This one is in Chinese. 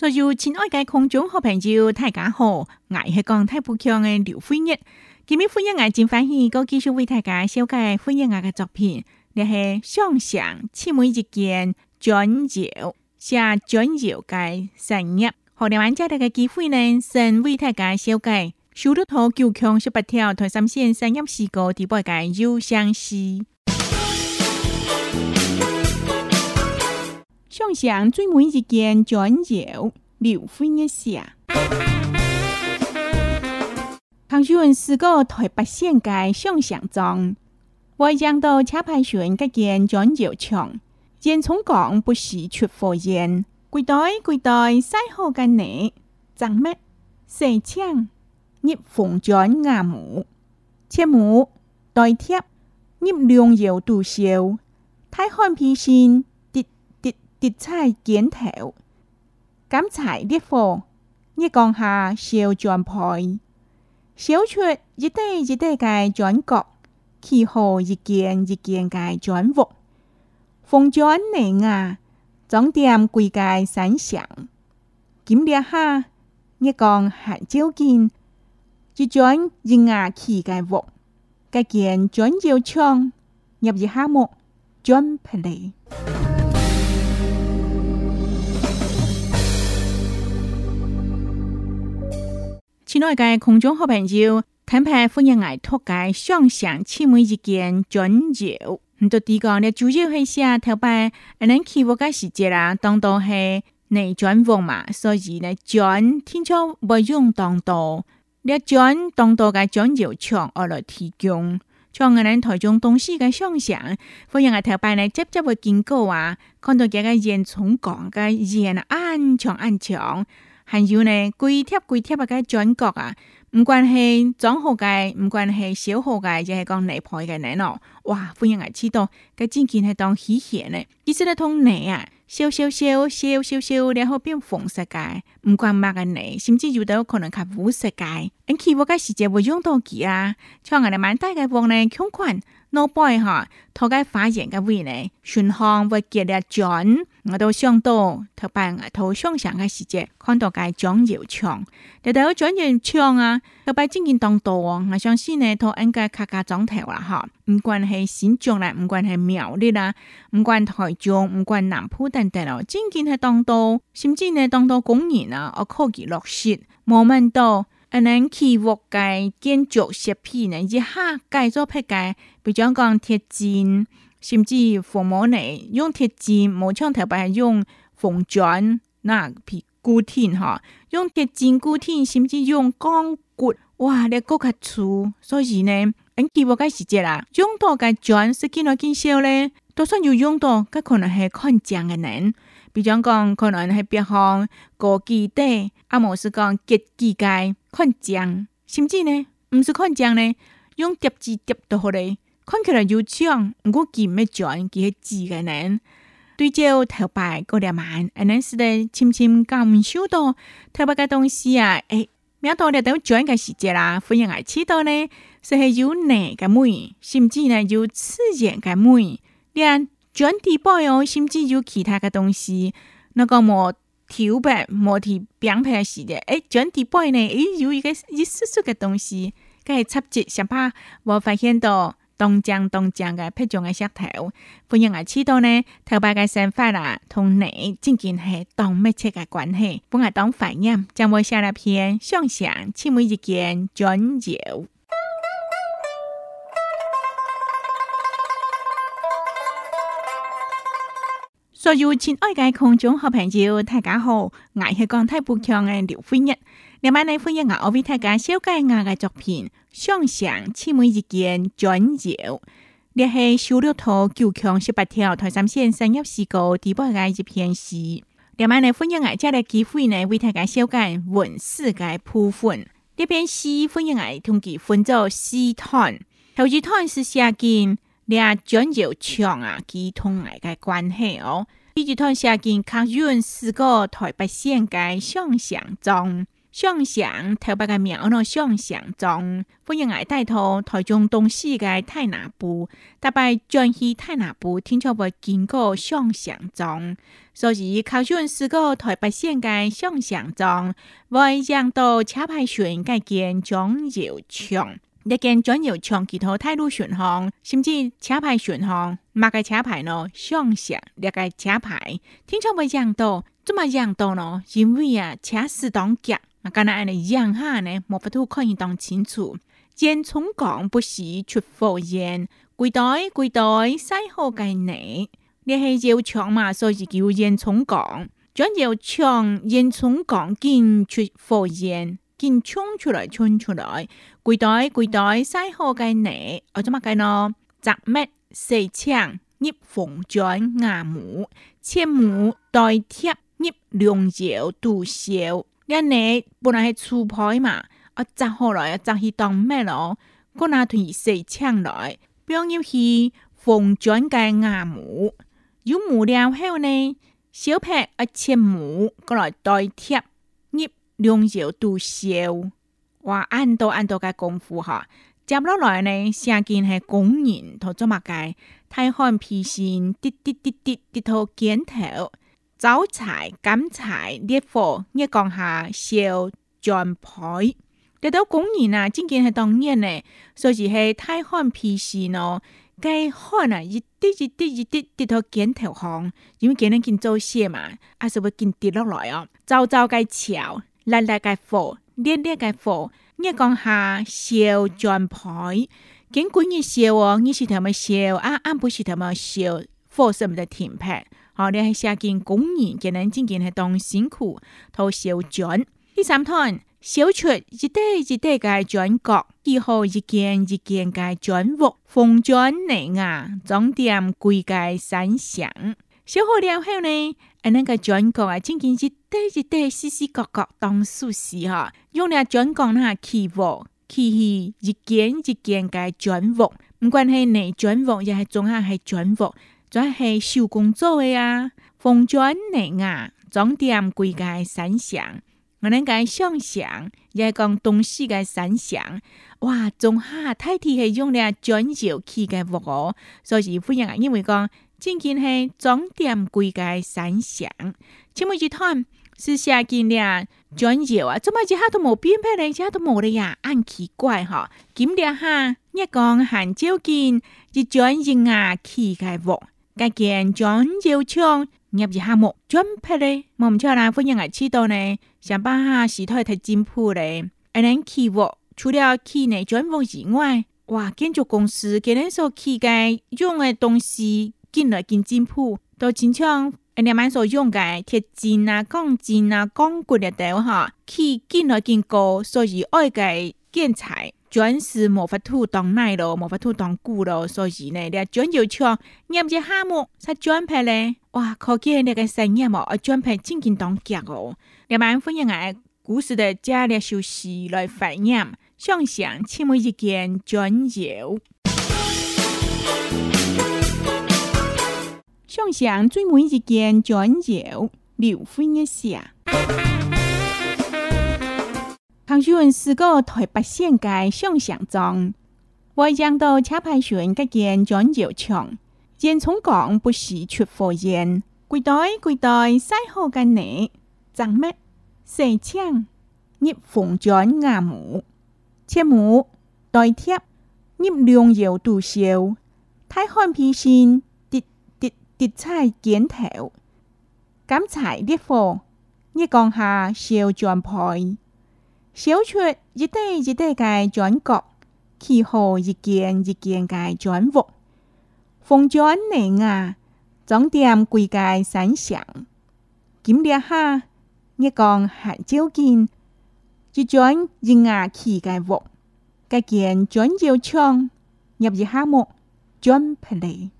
所有亲爱的观众和朋友，大家好！我是讲太浦江的刘飞跃。今日飞跃眼睛分享一个介绍为大家修改飞跃眼的作品，那是《想象七每一件转角》，写转角嘅深夜。好，你玩家一个机会呢，先为大家修改修路图九强十八条台三线深夜四个第八街右向西。想想最美一间，转角留飞一下。唐诗文是个台北县界上上庄，外江到车牌选个件转角墙，见从港不时出火焰。贵袋贵袋，晒好个内，长麦四枪，一缝转牙母，切母袋贴，一量腰度少，太汉皮身。tịt chai kiến thẻo. Cám chải đi phổ, như con hà siêu chuẩn phòi. Xéo chuyện, dì tê dì tê cài chuẩn cọc, khi hồ dì kiện dì kiện cài chuẩn vụt. Phong chuẩn nể ngà, giống tiệm quỳ cài sẵn sẵn. Kiếm đĩa ha, như con hạn chiếu kinh. Dì chuẩn dì ngà khi cài vụt. Cài kiện chuẩn chiêu chong, nhập dì ha mộ, chuẩn phải lệ. 亲爱嘅空中好朋友，近排歡迎嚟托介雙向姊妹意見轉調。唔到啲講咧，主要係寫頭擺，恁期末嘅時節啦，當到係內轉旺嘛，所以咧轉天朝不用當到，咧轉當到嘅轉調場我來提供。像我哋台中東西嘅商場，歡迎我頭擺咧，接接會見過啊，看到幾個煙囪講嘅煙暗長暗長。还有呢，规贴规贴个转角啊，唔管系中户街，唔管系小户街，就系讲内排嘅人咯。哇，欢迎阿志东，佢真系当喜险呢。其实啲通泥啊，烧烧烧烧烧烧，然后变红色嘅，唔管乜嘅泥，甚至有啲可能系灰色嘅。咁起我嘅时节会用多几啊，像我嚟蛮大嘅黄呢，冲款，no 哈，涂喺花岩嘅位呢，全行会见得转。我都到多，别埋我同上上的时节，看到佢转腰枪，你睇下转腰枪啊，同埋正经当道，我相信呢，佢应该家家状态了哈。唔管系新疆啦，唔管系苗栗啦，唔管台中，唔管南普等等咯，正经系当道，甚至呢当道工人啊，我科技落实冇问到，可能期货界建筑设皮呢，一下界咗配界，比长讲贴金。甚至放毛呢，用铁件冇像头，系用缝砖那皮固定哈，用铁件固定，甚至用钢骨，哇你骨较粗，所以呢，年纪我计时节啦，用多嘅砖是几耐见效咧？就算有用多，咁可能系看将个人，比如讲可能系北方过基底，阿冇是讲结基界看将，甚至呢唔是看将呢，用叠字叠到好咧。看起来有像，我见忌咩转，佢系知嘅你。对焦头白嗰两晚，你是得深深感受到头白嘅东西啊！诶，明到咧等转嘅时节啦，忽然系迟到咧，是系有难嘅味，甚至呢有刺眼嘅味。你转地盘哦，甚至有其他嘅东西，那个冇头白冇提扁平时节，诶转地盘呢，诶有一个一丝丝嘅东西，佢系插接想八，我发现到。东江，东江嘅品种嘅石头，欢迎我知道呢，头发嘅生发啦，同你真紧系当密切嘅关系。本日当发音，将我写了篇相声，趣味一件转究。所有亲爱嘅观众好朋友，大家好，我是讲台不强嘅刘飞日。今晚来欢迎我，我为大家小解我个作品《想象》，千美一件转角，这是修六套九强十八条台三县三幺诗歌台北个一篇诗。今晚来欢迎我，借个机会呢，为大家小解文学个部分。这篇诗欢迎我，通计分做四段，头一段是写景，俩转角墙啊，几通个个关系哦。第二段写景，看润四个台北县个想象中。想乡台北个庙呢，想乡中，欢迎来带头台中东西个台南部，台北、江西、台南部，听说会经过想乡中，所以考卷是个台北县个想乡中，外让到车牌选个建庄有墙，一间砖有墙几条道路选项，甚至车牌选项，马个车牌呢，想乡，马个车牌，听说会让道，怎么让道呢？因为啊，车是当局。那敢若安尼样下呢，莫法度可以当清楚。烟囱讲不是出火烟，柜台柜台晒好个你，你系要抢嘛，所以叫烟囱讲。将要抢烟囱讲紧出火烟，紧冲出来冲出来，柜台柜台晒好个你，我做乜个咯？杂物四枪，捏缝在牙母，切母代贴捏良药杜少。一呢本来係粗胚嘛，我摘好來，我摘去當咩咯？嗰那團細槍來，表要去縫轉嘅牙母，有母了後呢，小撇一切母過來代貼，醃兩條都燒。哇！按到按到嘅功夫嚇，接落來呢，成件係工人同做乜嘅，睇看皮線，滴滴滴滴滴到肩頭。早财、减财、跌货，你讲下少赚赔。得到工人呐，最近系当热呢，所以系太看皮事咯。该看啊，一滴一滴一滴跌到肩头红，因为工人紧做些嘛，啊，是会紧跌落来哦。早早该炒，来来该货，跌跌该货，你讲下少赚赔。见工人少哦，你是头么少啊？俺不是头么少？火什么的停盘。我哋系写箭工箭嘅，呢件件系当辛苦，套小卷。第三趟，小出一个，一个，嘅转角，以后一件一件嘅转屋，风转内啊，装点贵界山响。小好了后呢，啊那个转角啊，真件一个，一个，丝丝角角当舒适哈，用了转角那起屋，起起，一件一件嘅转屋，唔管系内转屋，又系中下系转伏。全系手工做的啊，风卷泥啊，装点贵界神像。我哋讲想象，也讲东西的神像。哇，仲下太天系用了砖石起嘅物哦。所以，夫人啊，因为讲仅仅系装点贵界神像。请问一探是啥件咧？砖石啊，怎么一下都冇变，变一下都冇了呀？咁奇怪哈？今日哈，日讲很朝建，一砖石啊起嘅物。cái kiện chọn chiêu chương nghiệp gì ha một chuẩn phê đi mong cho là với nhận ngày chi đồ này chẳng ba ha sĩ thôi thật chim phu đấy anh ấy kỳ vọng 除了企内转房以外，哇，建筑公司今日所起嘅用嘅东西，进来更进步，都经常人哋蛮所用嘅铁筋啊、钢筋啊、钢骨嘅等哈，起进来更高，所以爱嘅建材。钻是魔法当奶咯，魔法当骨咯，所以呢，这钻就枪，你么就哈么？才钻牌嘞。哇，可见那个生意嘛，而钻牌真仅当脚哦。你万欢迎爱故事的佳丽休息来反映。想想请问一件钻石，想想最美一件钻石，刘飞一下。唐诗文是个台北县界上上庄，会将到车牌船可建转桥强，见从港不时出火焰。柜台柜台晒后家内，装麦四枪，一凤砖瓦木，切木袋贴一粮油杜烧，太汉皮新叠叠叠菜剪头，敢彩烈火，一光下笑砖牌。小説一堆一堆嘅轉角，氣候一件一件嘅轉伏，風轉嚟啊，總點貴嘅散場，檢列下一講下照見，一轉一牙氣嘅伏，嘅件轉照窗入一下目轉不嚟。